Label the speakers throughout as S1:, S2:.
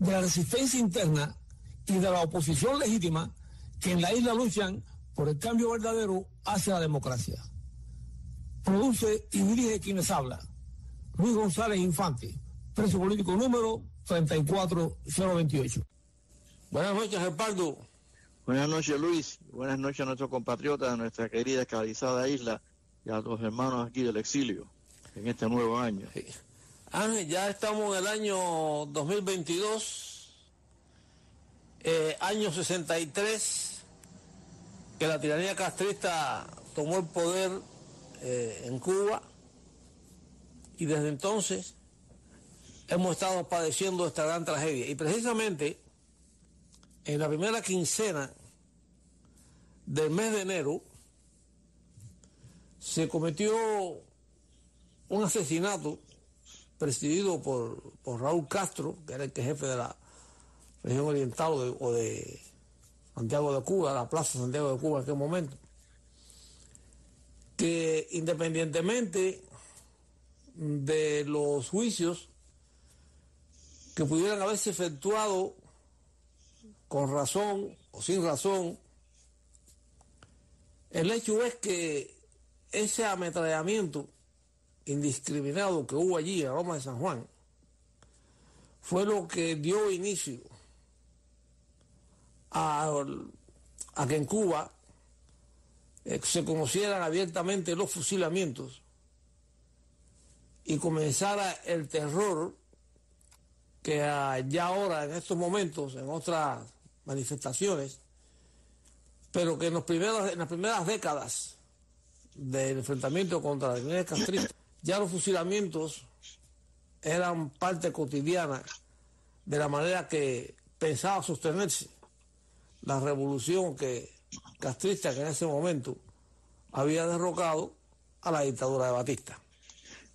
S1: de la resistencia interna y de la oposición legítima que en la isla luchan por el cambio verdadero hacia la democracia. Produce y dirige quienes habla. Luis González Infante, preso político número 34028.
S2: Buenas noches, Gerpardo.
S3: Buenas noches, Luis. Buenas noches a nuestros compatriotas de nuestra querida esclavizada isla y a los hermanos aquí del exilio en este nuevo año.
S2: Ángel, ya estamos en el año 2022, eh, año 63, que la tiranía castrista tomó el poder eh, en Cuba y desde entonces hemos estado padeciendo esta gran tragedia. Y precisamente en la primera quincena del mes de enero se cometió un asesinato presidido por, Raúl Castro, que era el jefe de la región oriental o de, Santiago de Cuba, la Plaza Santiago de Cuba en aquel momento, que independientemente de los juicios que pudieran haberse efectuado con razón o sin razón, el hecho es que ese ametrallamiento indiscriminado que hubo allí en Roma de San Juan fue lo que dio inicio a, que en Cuba eh, se conocieran abiertamente los fusilamientos y comenzara el terror que ya ahora en estos momentos, en otras manifestaciones, pero que en, los primeros, en las primeras décadas del enfrentamiento contra la Guinea castrista ya los fusilamientos eran parte cotidiana de la manera que pensaba sostenerse la revolución que castrista que en ese momento había derrocado a la dictadura de Batista.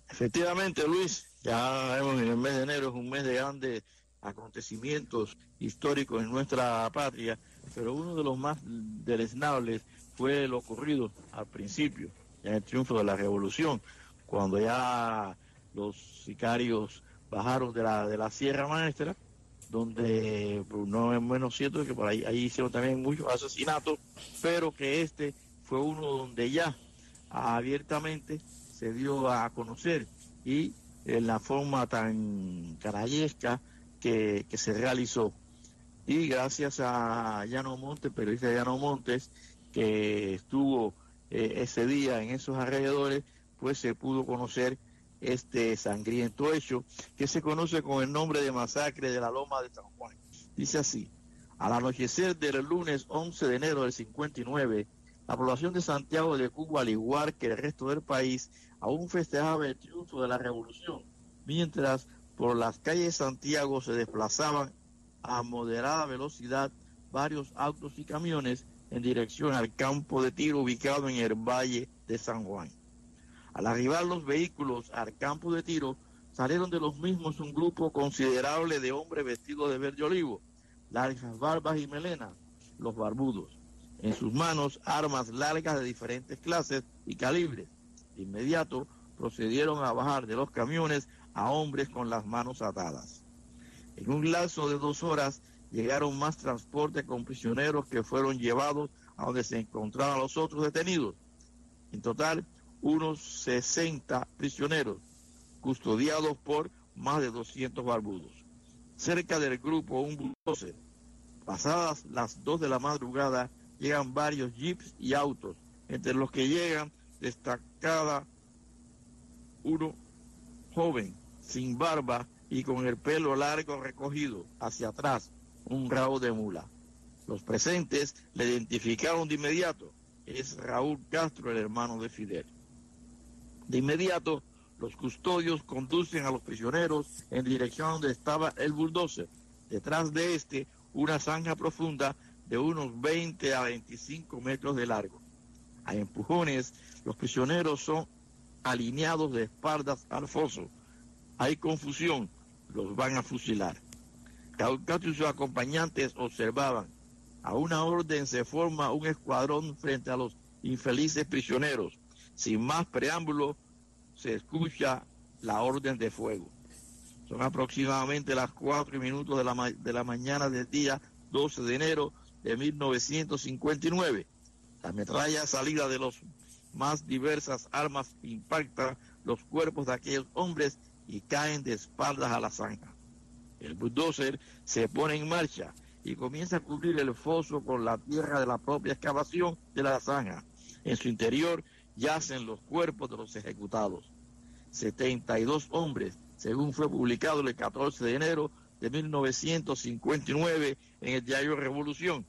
S3: Efectivamente, Luis, ya vemos en el mes de enero es un mes de grandes acontecimientos históricos en nuestra patria, pero uno de los más deleznables fue lo ocurrido al principio, en el triunfo de la revolución, cuando ya los sicarios bajaron de la, de la Sierra Maestra, donde pues, no es menos cierto que por ahí, ahí hicieron también muchos asesinatos, pero que este fue uno donde ya abiertamente se dio a conocer y en la forma tan carayesca que, que se realizó. Y gracias a Llano Montes, periodista Llano Montes, que estuvo eh, ese día en esos alrededores, pues se pudo conocer este sangriento hecho que se conoce con el nombre de masacre de la Loma de San Juan. Dice así, al anochecer del lunes 11 de enero del 59, la población de Santiago de Cuba, al igual que el resto del país, aún festejaba el triunfo de la revolución, mientras por las calles de Santiago se desplazaban a moderada velocidad varios autos y camiones en dirección al campo de tiro ubicado en el Valle de San Juan. Al arribar los vehículos al campo de tiro, salieron de los mismos un grupo considerable de hombres vestidos de verde olivo, largas barbas y melenas, los barbudos. En sus manos armas largas de diferentes clases y calibres. De inmediato procedieron a bajar de los camiones a hombres con las manos atadas. En un lapso de dos horas llegaron más transportes con prisioneros que fueron llevados a donde se encontraban los otros detenidos. En total, unos 60 prisioneros, custodiados por más de 200 barbudos. Cerca del grupo, un bulldozer. Pasadas las 2 de la madrugada, llegan varios jeeps y autos, entre los que llegan destacada uno joven, sin barba y con el pelo largo recogido hacia atrás, un rabo de mula. Los presentes le identificaron de inmediato. Es Raúl Castro, el hermano de Fidel. De inmediato, los custodios conducen a los prisioneros en dirección donde estaba el bulldozer. Detrás de este, una zanja profunda de unos 20 a 25 metros de largo. A empujones, los prisioneros son alineados de espaldas al foso. Hay confusión, los van a fusilar. Caucato y sus acompañantes observaban. A una orden se forma un escuadrón frente a los infelices prisioneros. Sin más preámbulo, se escucha la orden de fuego. Son aproximadamente las cuatro minutos de la, de la mañana del día 12 de enero de 1959. La metralla salida de los más diversas armas impacta los cuerpos de aquellos hombres y caen de espaldas a la zanja. El bulldozer se pone en marcha y comienza a cubrir el foso con la tierra de la propia excavación de la zanja. En su interior yacen los cuerpos de los ejecutados. 72 hombres, según fue publicado el 14 de enero de 1959 en el diario Revolución.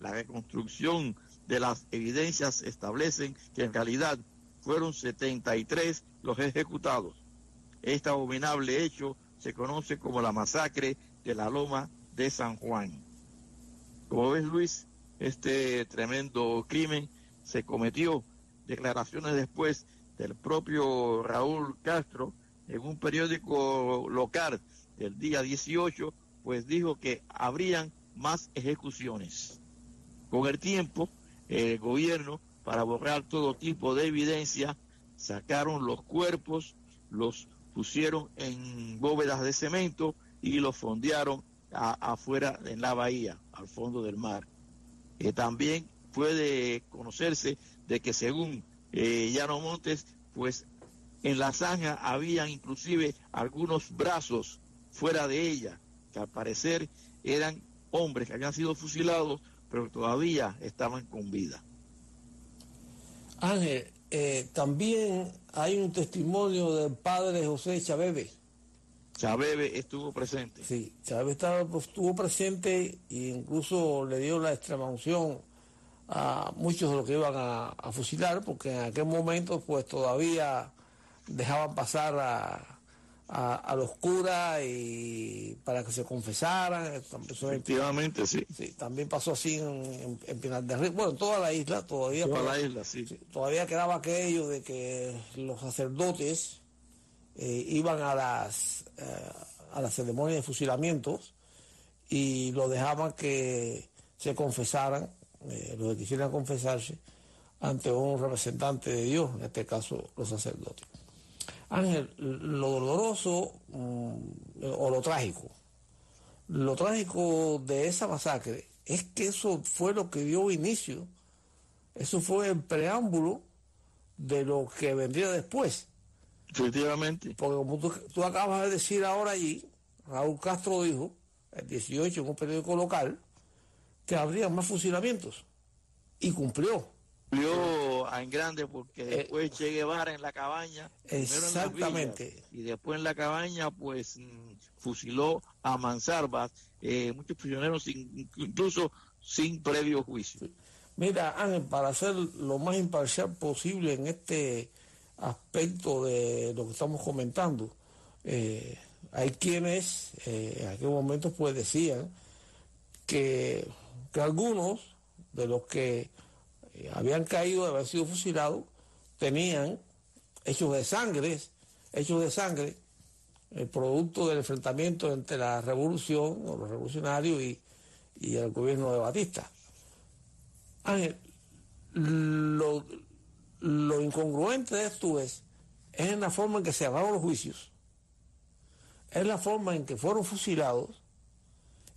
S3: La reconstrucción de las evidencias establecen que en realidad fueron 73 los ejecutados. Este abominable hecho se conoce como la masacre de la Loma de San Juan. Como ves, Luis, este tremendo crimen se cometió declaraciones después del propio Raúl Castro en un periódico local del día 18, pues dijo que habrían más ejecuciones. Con el tiempo, el gobierno, para borrar todo tipo de evidencia, sacaron los cuerpos, los pusieron en bóvedas de cemento y los fondearon afuera en la bahía, al fondo del mar. Eh, también puede conocerse de que según eh, Llano Montes, pues en la zanja habían inclusive algunos brazos fuera de ella, que al parecer eran hombres que habían sido fusilados, pero todavía estaban con vida.
S2: Ángel, eh, también hay un testimonio del padre José Chabebe.
S3: Chabebe estuvo presente.
S2: Sí, Chabebe pues, estuvo presente e incluso le dio la extrema unción a muchos de los que iban a, fusilar, porque en aquel momento pues todavía dejaban pasar a, a, los curas y para que se confesaran.
S3: Efectivamente, sí.
S2: También pasó así en, en, Pinar del Río, bueno, en toda la isla todavía.
S3: Toda la isla, sí.
S2: Todavía quedaba aquello de que los sacerdotes eh, iban a las, eh, a las ceremonias de fusilamientos y lo dejaban que se confesaran eh, los que quisieran confesarse ante un representante de Dios, en este caso los sacerdotes. Ángel, lo doloroso mm, o lo trágico, lo trágico de esa masacre es que eso fue lo que dio inicio, eso fue el preámbulo de lo que vendría después.
S3: Efectivamente.
S2: Porque como tú, tú acabas de decir ahora allí, Raúl Castro dijo, el 18 en un periódico local, que habría más fusilamientos. Y cumplió.
S3: Cumplió en grande porque eh, después Che Guevara en la cabaña.
S2: Exactamente.
S3: y después en la cabaña, pues mm, fusiló a Manzarbas, eh, muchos prisioneros incluso sin previo juicio.
S2: Mira, Ángel, para ser lo más imparcial posible en este aspecto de lo que estamos comentando, eh, hay quienes en aquel momento pues decían que que algunos de los que eh, habían caído de haber sido fusilados tenían hechos de sangre, hechos de sangre, el producto del enfrentamiento entre la revolución o los revolucionarios y, el gobierno de Batista. Ángel, lo, lo incongruente de esto es, es en la forma en que se abrieron los juicios, es la forma en que fueron fusilados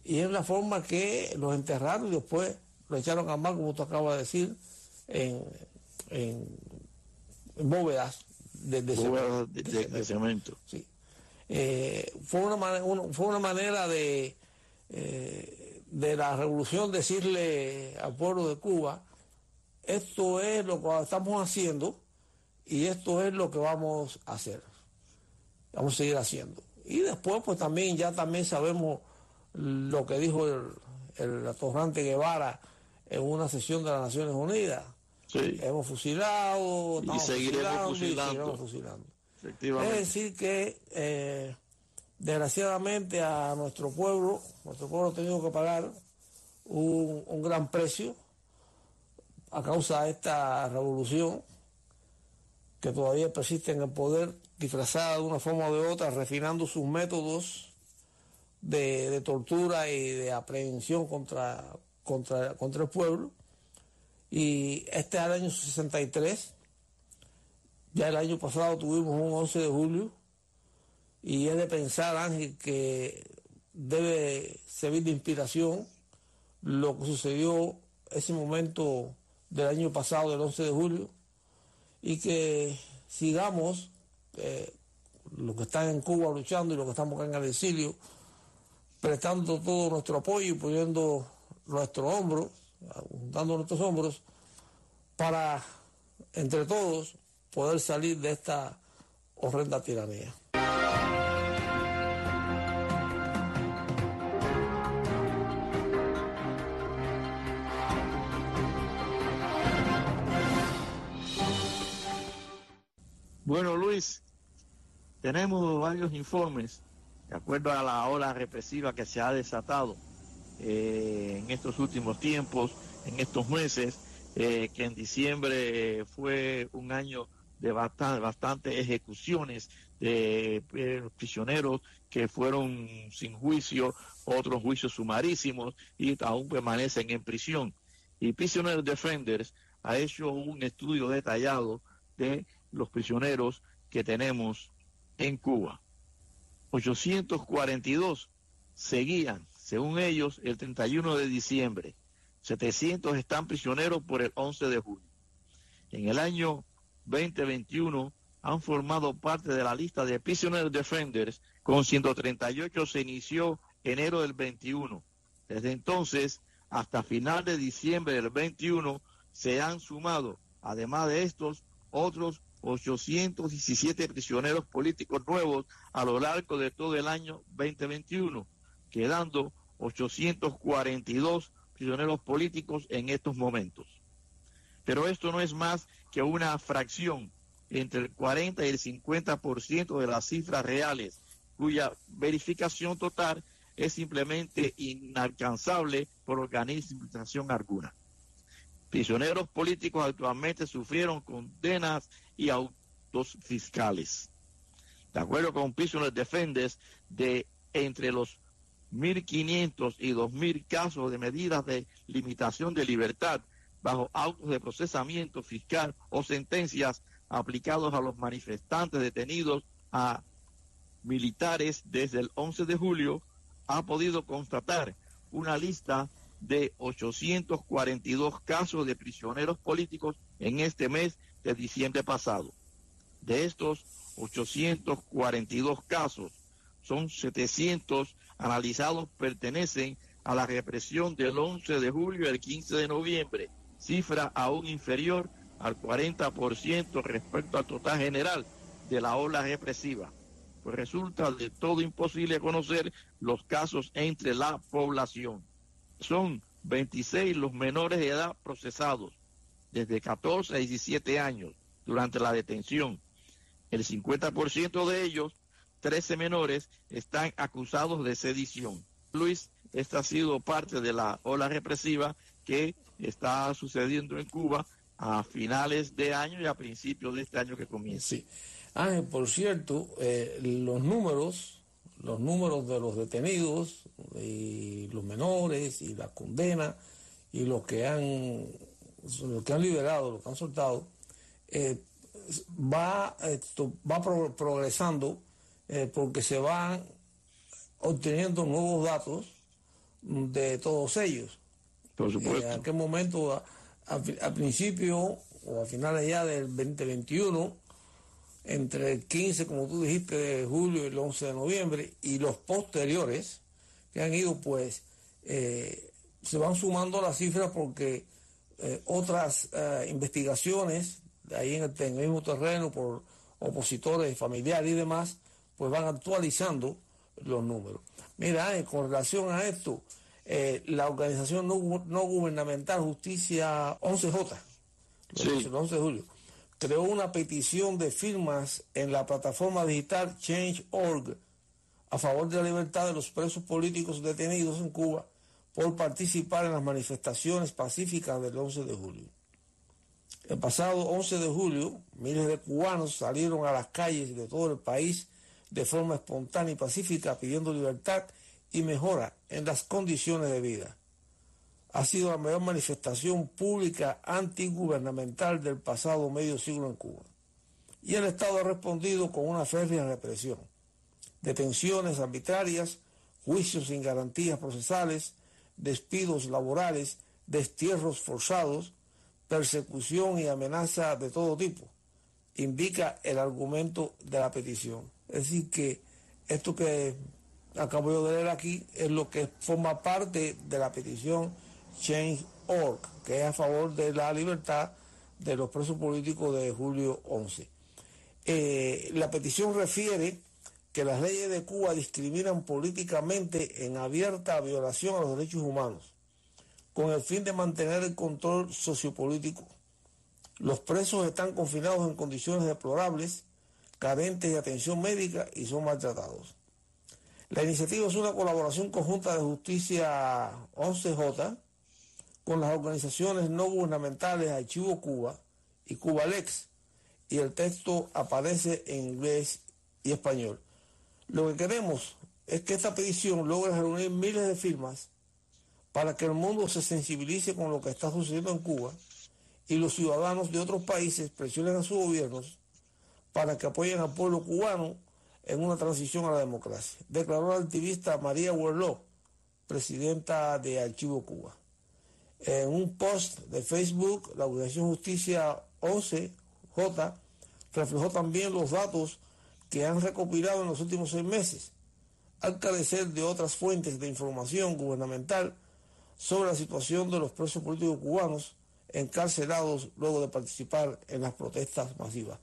S2: y es la forma que los enterraron y después lo echaron a mar, como tú acabas de decir, en, bóvedas
S3: de, cemento.
S2: Sí. Eh, fue, una fue una manera de, eh, de la revolución decirle al pueblo de Cuba, esto es lo que estamos haciendo y esto es lo que vamos a hacer. Vamos a seguir haciendo. Y después pues también ya también sabemos lo que dijo el, el atorrante Guevara en una sesión de las Naciones Unidas. Hemos fusilado,
S3: y seguiremos fusilando.
S2: fusilando. Es decir, que eh, Desgraciadamente a nuestro pueblo, nuestro pueblo ha tenido que pagar un, un gran precio a causa de esta revolución que todavía persiste en el poder, disfrazada de una forma o de otra, refinando sus métodos de, tortura y de aprehensión contra, contra, contra el pueblo. Y este es el año 63. Ya el año pasado tuvimos un 11 de julio. Y es de pensar, Ángel, que debe servir de inspiración lo que sucedió ese momento del año pasado, del 11 de julio, y que sigamos eh, los que están en Cuba luchando y los que estamos acá en el exilio, prestando todo nuestro apoyo y poniendo nuestro hombro, dando nuestros hombros, para entre todos poder salir de esta horrenda tiranía.
S3: Bueno, Luis, tenemos varios informes de acuerdo a la ola represiva que se ha desatado eh, en estos últimos tiempos, en estos meses, eh, que en diciembre fue un año de bastante ejecuciones de eh, prisioneros que fueron sin juicio, otros juicios sumarísimos y aún permanecen en prisión. Y Prisoner Defenders ha hecho un estudio detallado de los prisioneros que tenemos en Cuba. 842 seguían, según ellos, el 31 de diciembre. 700 están prisioneros por el 11 de julio. En el año 2021 han formado parte de la lista de Prisoner Defenders. Con 138 se inició enero del 21. Desde entonces, hasta final de diciembre del 21, se han sumado, además de estos, otros 817 prisioneros políticos nuevos a lo largo de todo el año 2021, quedando 842 prisioneros políticos en estos momentos. Pero esto no es más que una fracción entre el 40 y el 50% de las cifras reales, cuya verificación total es simplemente inalcanzable por organización alguna. Prisioneros políticos actualmente sufrieron condenas y autos fiscales. De acuerdo con Prisoner Defenders, de entre los 1.500 y 2.000 casos de medidas de limitación de libertad bajo autos de procesamiento fiscal o sentencias aplicados a los manifestantes detenidos a militares desde el 11 de julio, ha podido constatar una lista de 842 casos de prisioneros políticos en este mes de diciembre pasado. De estos 842 casos, son 700 analizados pertenecen a la represión del 11 de julio el 15 de noviembre, cifra aún inferior al 40% respecto al total general de la ola represiva. Pues resulta de todo imposible conocer los casos entre la población. Son 26 los menores de edad procesados, desde 14 a 17 años durante la detención. El 50% de ellos, 13 menores, están acusados de sedición. Luis, esta ha sido parte de la ola represiva que está sucediendo en Cuba a finales de año y a principios de este año que comienza.
S2: Sí. Ah, por cierto, eh, los números, los números de los detenidos y los menores y la condena y los que han los que han liberado, los que han soltado, eh, va, esto, va progresando eh, porque se van obteniendo nuevos datos de todos ellos.
S3: Por supuesto.
S2: en aquel momento, al principio o a finales ya del 2021, entre el 15, como tú dijiste, de julio y el 11 de noviembre, y los posteriores, que han ido, pues, eh, se van sumando las cifras porque eh, otras eh, investigaciones ahí en el, mismo terreno por opositores, familiares y demás, pues van actualizando los números. Mira, con relación a esto, eh, la organización no, gubernamental Justicia 11J, el 11 de julio, creó una petición de firmas en la plataforma digital Change.org a favor de la libertad de los presos políticos detenidos en Cuba por participar en las manifestaciones pacíficas del 11 de julio. El pasado 11 de julio, miles de cubanos salieron a las calles de todo el país de forma espontánea y pacífica pidiendo libertad y mejora en las condiciones de vida. Ha sido la mayor manifestación pública antigubernamental del pasado medio siglo en Cuba. Y el Estado ha respondido con una férrea represión, detenciones arbitrarias, juicios sin garantías procesales, despidos laborales, destierros forzados, persecución y amenaza de todo tipo, indica el argumento de la petición. Es decir, que esto que acabo de leer aquí es lo que forma parte de la petición Change.org, que es a favor de la libertad de los presos políticos de julio 11. Eh, la petición refiere que las leyes de Cuba discriminan políticamente en abierta violación a los derechos humanos, con el fin de mantener el control sociopolítico. Los presos están confinados en condiciones deplorables, carentes de atención médica y son maltratados. La iniciativa es una colaboración conjunta de Justicia 11J con las organizaciones no gubernamentales Archivo Cuba y Cubalex, y el texto aparece en inglés y español. Lo que queremos es que esta petición logre reunir miles de firmas para que el mundo se sensibilice con lo que está sucediendo en Cuba y los ciudadanos de otros países presionen a sus gobiernos para que apoyen al pueblo cubano en una transición a la democracia, declaró la activista María Huerló, presidenta de Archivo Cuba. En un post de Facebook, la Organización Justicia 11J reflejó también los datos que han recopilado en los últimos seis meses, al carecer de otras fuentes de información gubernamental sobre la situación de los presos políticos cubanos encarcelados luego de participar en las protestas masivas.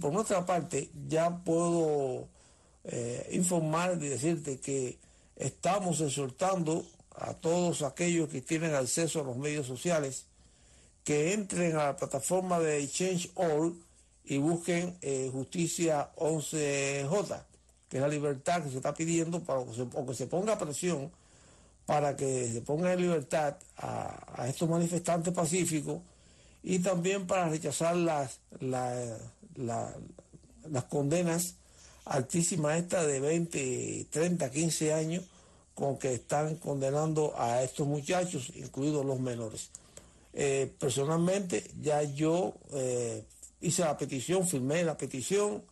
S2: por nuestra parte, ya puedo eh, informar y decirte que estamos exhortando a todos aquellos que tienen acceso a los medios sociales que entren a la plataforma de Change.org y busquen eh, justicia 11J, que es la libertad que se está pidiendo para que se, o que se ponga presión para que se ponga en libertad a, estos manifestantes pacíficos y también para rechazar las, las condenas altísimas estas de 20, 30, 15 años con que están condenando a estos muchachos, incluidos los menores. Eh, personalmente ya yo eh, hice la petición, firmé la petición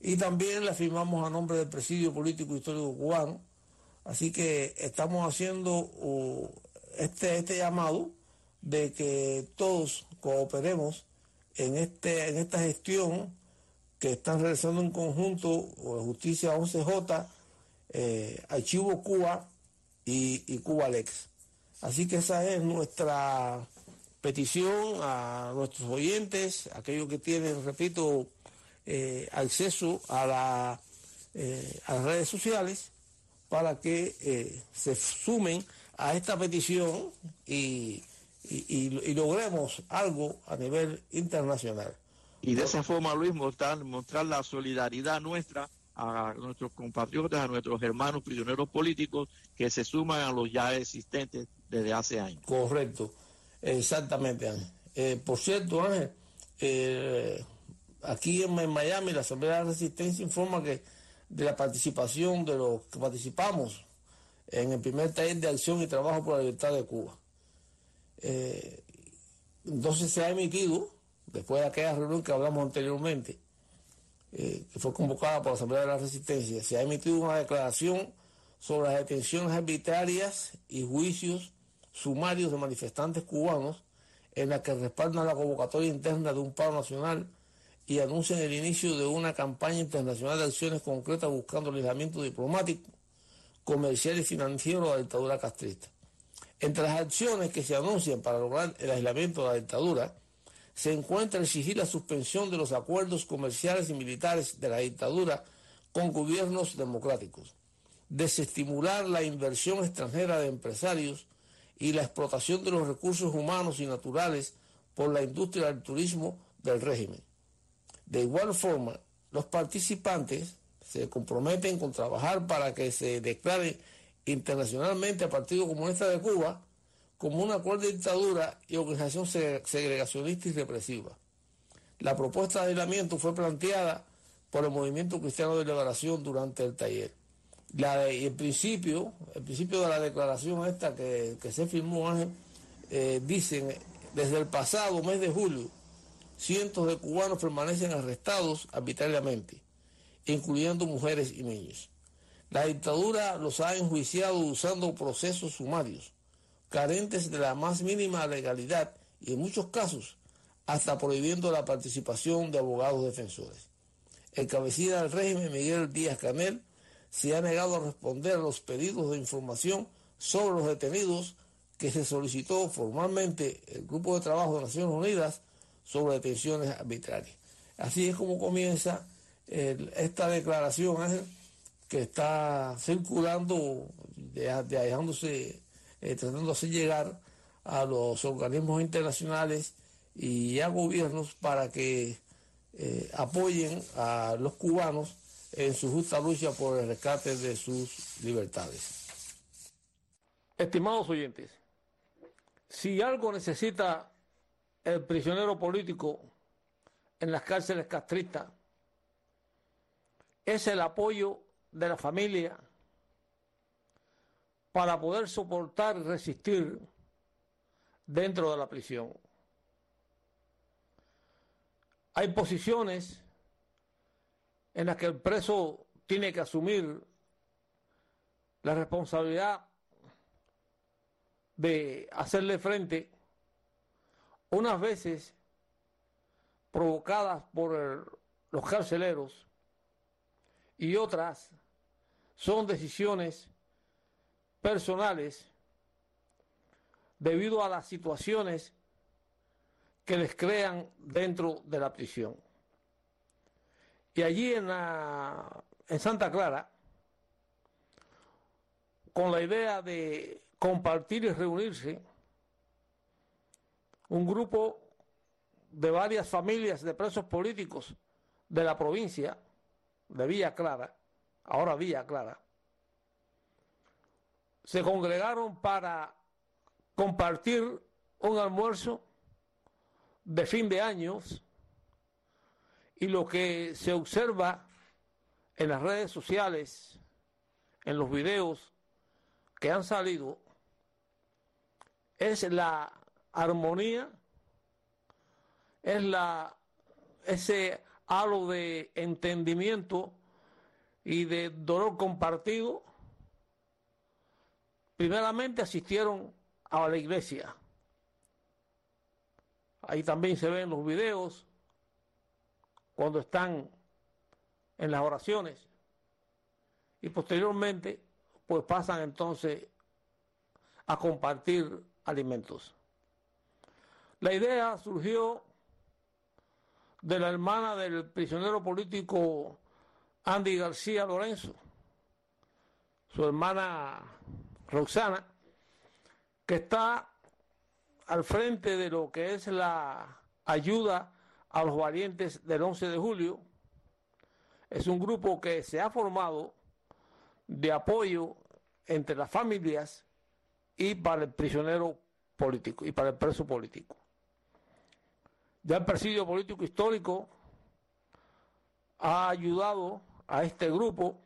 S2: y también la firmamos a nombre del Presidio Político Histórico Cubano. Así que estamos haciendo uh, este, este llamado de que todos cooperemos en, este, en esta gestión que están realizando en conjunto Justicia 11J, eh, Archivo Cuba y, y Cuba Lex. Así que esa es nuestra petición a nuestros oyentes, aquellos que tienen, repito, eh, acceso a, la, eh, a las redes sociales, para que eh, se sumen a esta petición y, logremos algo a nivel internacional.
S3: Y de esa forma, Luis, mostrar, mostrar la solidaridad nuestra a nuestros compatriotas, a nuestros hermanos prisioneros políticos que se suman a los ya existentes desde hace años.
S2: Correcto. Exactamente, Ángel. Eh, por cierto, Ángel, eh, aquí en, Miami la Asamblea de la Resistencia informa que de la participación de los que participamos en el primer taller de acción y trabajo por la libertad de Cuba. Eh, entonces se ha emitido, después de aquella reunión que hablamos anteriormente, que fue convocada por la Asamblea de la Resistencia, se ha emitido una declaración sobre las detenciones arbitrarias y juicios sumarios de manifestantes cubanos en la que respaldan la convocatoria interna de un paro nacional y anuncian el inicio de una campaña internacional de acciones concretas buscando el aislamiento diplomático, comercial y financiero de la dictadura castrista. Entre las acciones que se anuncian para lograr el aislamiento de la dictadura, se encuentra exigir la suspensión de los acuerdos comerciales y militares de la dictadura con gobiernos democráticos, desestimular la inversión extranjera de empresarios y la explotación de los recursos humanos y naturales por la industria del turismo del régimen. De igual forma, los participantes se comprometen con trabajar para que se declare internacionalmente al Partido Comunista de Cuba como una cruel dictadura y organización segregacionista y represiva. La propuesta de aislamiento fue planteada por el Movimiento Cristiano de Liberación durante el taller. La y el principio, el principio de la declaración esta que, se firmó, eh, dicen, desde el pasado mes de julio, cientos de cubanos permanecen arrestados arbitrariamente, incluyendo mujeres y niños. La dictadura los ha enjuiciado usando procesos sumarios, carentes de la más mínima legalidad y en muchos casos hasta prohibiendo la participación de abogados defensores. El cabecilla del régimen, Miguel Díaz Canel, se ha negado a responder a los pedidos de información sobre los detenidos que se solicitó formalmente el Grupo de Trabajo de Naciones Unidas sobre detenciones arbitrarias. Así es como comienza esta declaración que está circulando, dejándose, eh, tratando de llegar a los organismos internacionales y a gobiernos para que eh, apoyen a los cubanos en su justa lucha por el rescate de sus libertades. Estimados oyentes, si algo necesita el prisionero político en las cárceles castristas, es el apoyo de la familia para poder soportar y resistir dentro de la prisión. Hay posiciones en las que el preso tiene que asumir la responsabilidad de hacerle frente unas veces provocadas por los carceleros y otras son decisiones personales debido a las situaciones que les crean dentro de la prisión. Y allí en, en Santa Clara, con la idea de compartir y reunirse, un grupo de varias familias de presos políticos de la provincia de Villa Clara, ahora Villa Clara, se congregaron para compartir un almuerzo de fin de años y lo que se observa en las redes sociales, en los videos que han salido, es la armonía, es la ese halo de entendimiento y de dolor compartido. Primeramente asistieron a la iglesia Ahí también se ven los videos cuando están en las oraciones. Y posteriormente, pues pasan entonces a compartir alimentos. La idea surgió de la hermana del prisionero político Andy García Lorenzo, su hermana Roxana, que está al frente de lo que es la ayuda a los valientes del 11 de julio. Es un grupo que se ha formado de apoyo entre las familias y para el prisionero político y para el preso político. Ya el presidio político histórico ha ayudado a este grupo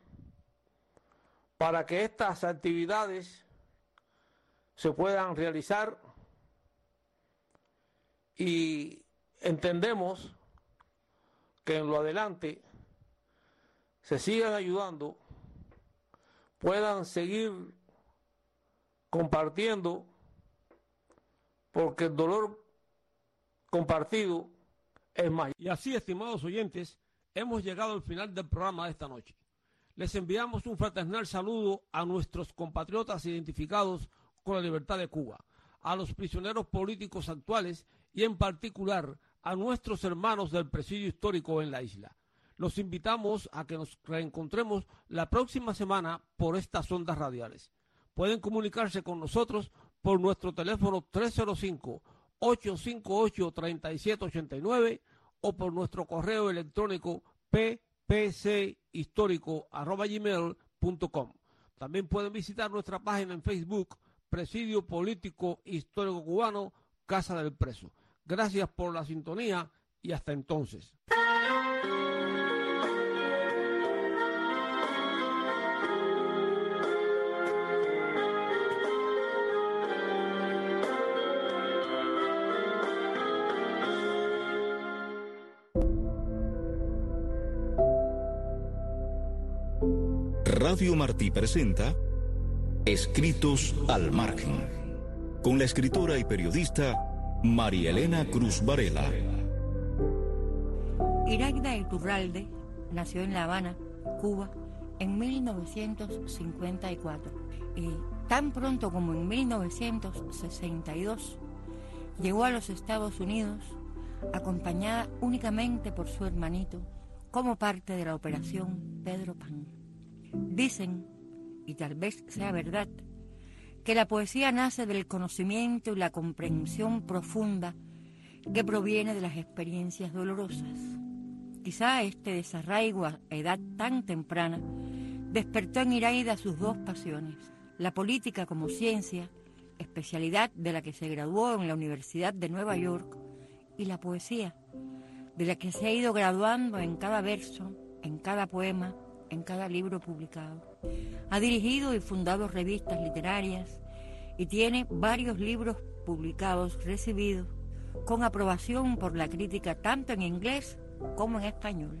S2: para que estas actividades se puedan realizar y entendemos que en lo adelante se sigan ayudando, puedan seguir compartiendo, porque el dolor compartido es más. Y así, estimados oyentes, hemos llegado al final del programa de esta noche. Les enviamos un fraternal saludo a nuestros compatriotas identificados con la libertad de Cuba, a los prisioneros políticos actuales y en particular a nuestros hermanos del presidio histórico en la isla. Los invitamos a que nos reencontremos la próxima semana por estas ondas radiales. Pueden comunicarse con nosotros por nuestro teléfono 305-858-3789 o por nuestro correo electrónico pp pchistórico.com. También pueden visitar nuestra página en Facebook, Presidio Político Histórico Cubano, Casa del Preso. Gracias por la sintonía y hasta entonces.
S4: Martí presenta Escritos al Margen, con la escritora y periodista María Elena Cruz Varela.
S5: Iraida Iturralde nació en La Habana, Cuba, en 1954 y tan pronto como en 1962 llegó a los Estados Unidos acompañada únicamente por su hermanito como parte de la operación Pedro Pan. Dicen, y tal vez sea verdad, que la poesía nace del conocimiento y la comprensión profunda que proviene de las experiencias dolorosas. Quizá este desarraigo a edad tan temprana despertó en Iraida sus dos pasiones, la política como ciencia, especialidad de la que se graduó en la Universidad de Nueva York, y la poesía, de la que se ha ido graduando en cada verso, en cada poema, en cada libro publicado. Ha dirigido y fundado revistas literarias y tiene varios libros publicados recibidos con aprobación por la crítica tanto en inglés como en español.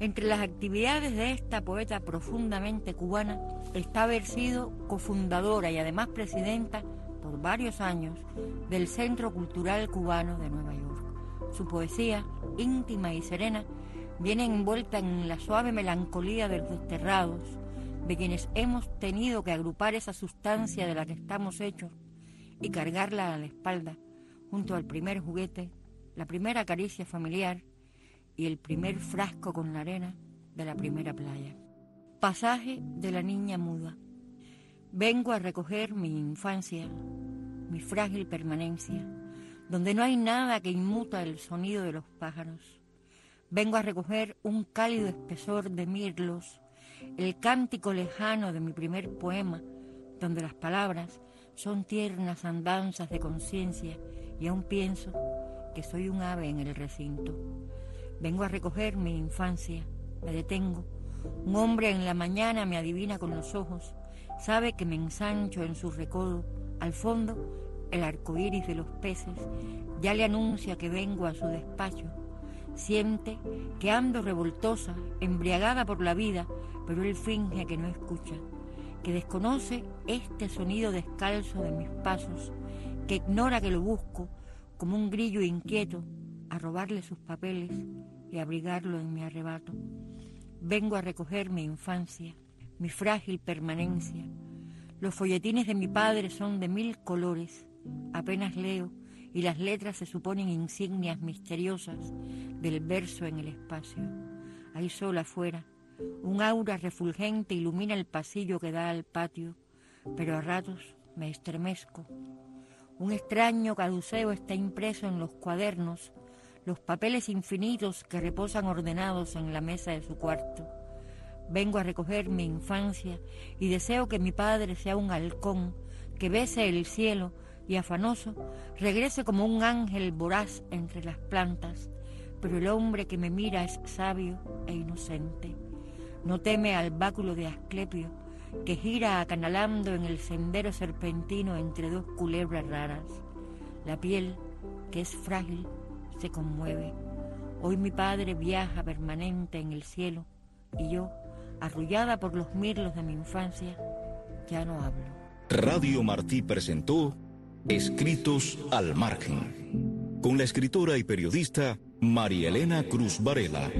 S5: Entre las actividades de esta poeta profundamente cubana está haber sido cofundadora y además presidenta por varios años del Centro Cultural Cubano de Nueva York. Su poesía, íntima y serena, viene envuelta en la suave melancolía de los desterrados, de quienes hemos tenido que agrupar esa sustancia de la que estamos hechos y cargarla a la espalda, junto al primer juguete, la primera caricia familiar y el primer frasco con la arena de la primera playa. Pasaje de la niña muda. Vengo a recoger mi infancia, mi frágil permanencia, donde no hay nada que inmuta el sonido de los pájaros Vengo a recoger un cálido espesor de mirlos, el cántico lejano de mi primer poema, donde las palabras son tiernas andanzas de conciencia y aún pienso que soy un ave en el recinto. Vengo a recoger mi infancia, me detengo. Un hombre en la mañana me adivina con los ojos, sabe que me ensancho en su recodo. Al fondo, el arco iris de los peces ya le anuncia que vengo a su despacho Siente que ando revoltosa, embriagada por la vida, pero él finge que no escucha, que desconoce este sonido descalzo de mis pasos, que ignora que lo busco como un grillo inquieto a robarle sus papeles y abrigarlo en mi arrebato. Vengo a recoger mi infancia, mi frágil permanencia. Los folletines de mi padre son de mil colores. Apenas leo y las letras se suponen insignias misteriosas del verso en el espacio. Hay sol afuera, un aura refulgente ilumina el pasillo que da al patio, pero a ratos me estremezco. Un extraño caduceo está impreso en los cuadernos, los papeles infinitos que reposan ordenados en la mesa de su cuarto. Vengo a recoger mi infancia y deseo que mi padre sea un halcón que bese el cielo y afanoso regrese como un ángel voraz entre las plantas, pero el hombre que me mira es sabio e inocente. No teme al báculo de Asclepio, que gira acanalando en el sendero serpentino entre dos culebras raras. La piel, que es frágil, se conmueve. Hoy mi padre viaja permanente en el cielo y yo, arrullada por los mirlos de mi infancia, ya no hablo.
S4: Radio Martí presentó Escritos al margen, con la escritora y periodista María Elena Cruz Varela.